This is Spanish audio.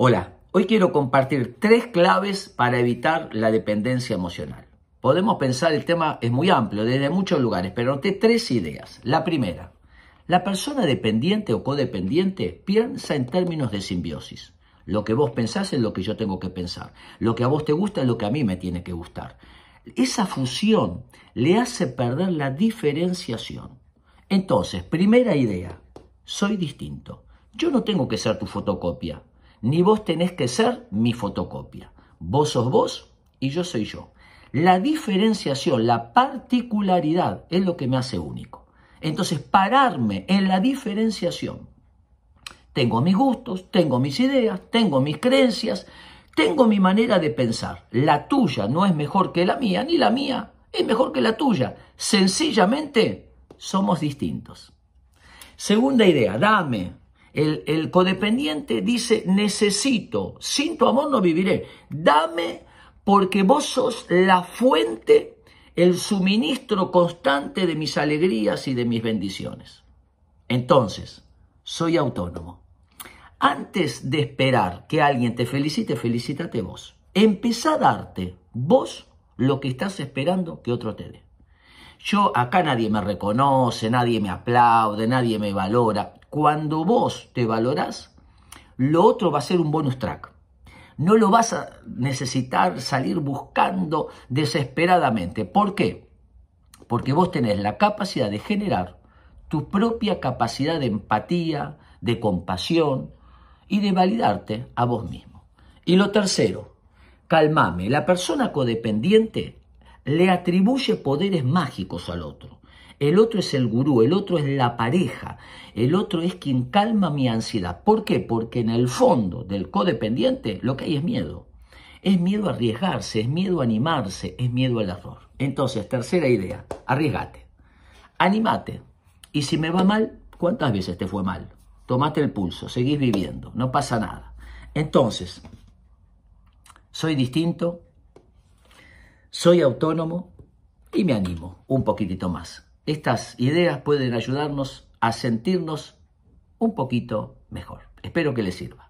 Hola, hoy quiero compartir tres claves para evitar la dependencia emocional. Podemos pensar, el tema es muy amplio, desde muchos lugares, pero noté tres ideas. La primera, la persona dependiente o codependiente piensa en términos de simbiosis. Lo que vos pensás es lo que yo tengo que pensar. Lo que a vos te gusta es lo que a mí me tiene que gustar. Esa fusión le hace perder la diferenciación. Entonces, primera idea, soy distinto. Yo no tengo que ser tu fotocopia ni vos tenés que ser mi fotocopia. Vos sos vos y yo soy yo. La diferenciación, la particularidad es lo que me hace único. Entonces, pararme en la diferenciación. Tengo mis gustos, tengo mis ideas, tengo mis creencias, tengo mi manera de pensar. La tuya no es mejor que la mía, ni la mía es mejor que la tuya. Sencillamente somos distintos. Segunda idea, dame, el, codependiente dice, necesito, sin tu amor no viviré. Dame porque vos sos la fuente, el suministro constante de mis alegrías y de mis bendiciones. Entonces, soy autónomo. Antes de esperar que alguien te felicite, felicítate vos. Empezá a darte vos lo que estás esperando que otro te dé. Yo acá nadie me reconoce, nadie me aplaude, nadie me valora. Cuando vos te valorás, lo otro va a ser un bonus track. No lo vas a necesitar salir buscando desesperadamente. ¿Por qué? Porque vos tenés la capacidad de generar tu propia capacidad de empatía, de compasión y de validarte a vos mismo. Y lo tercero, calmame. La persona codependiente le atribuye poderes mágicos al otro. El otro es el gurú, el otro es la pareja, el otro es quien calma mi ansiedad. ¿Por qué? Porque en el fondo del codependiente lo que hay es miedo. Es miedo a arriesgarse, es miedo a animarse, es miedo al error. Entonces, tercera idea, arriesgate, animate. Y si me va mal, ¿cuántas veces te fue mal? Tomate el pulso, seguís viviendo, no pasa nada. Entonces, soy distinto, soy autónomo y me animo un poquitito más. Estas ideas pueden ayudarnos a sentirnos un poquito mejor. Espero que les sirva.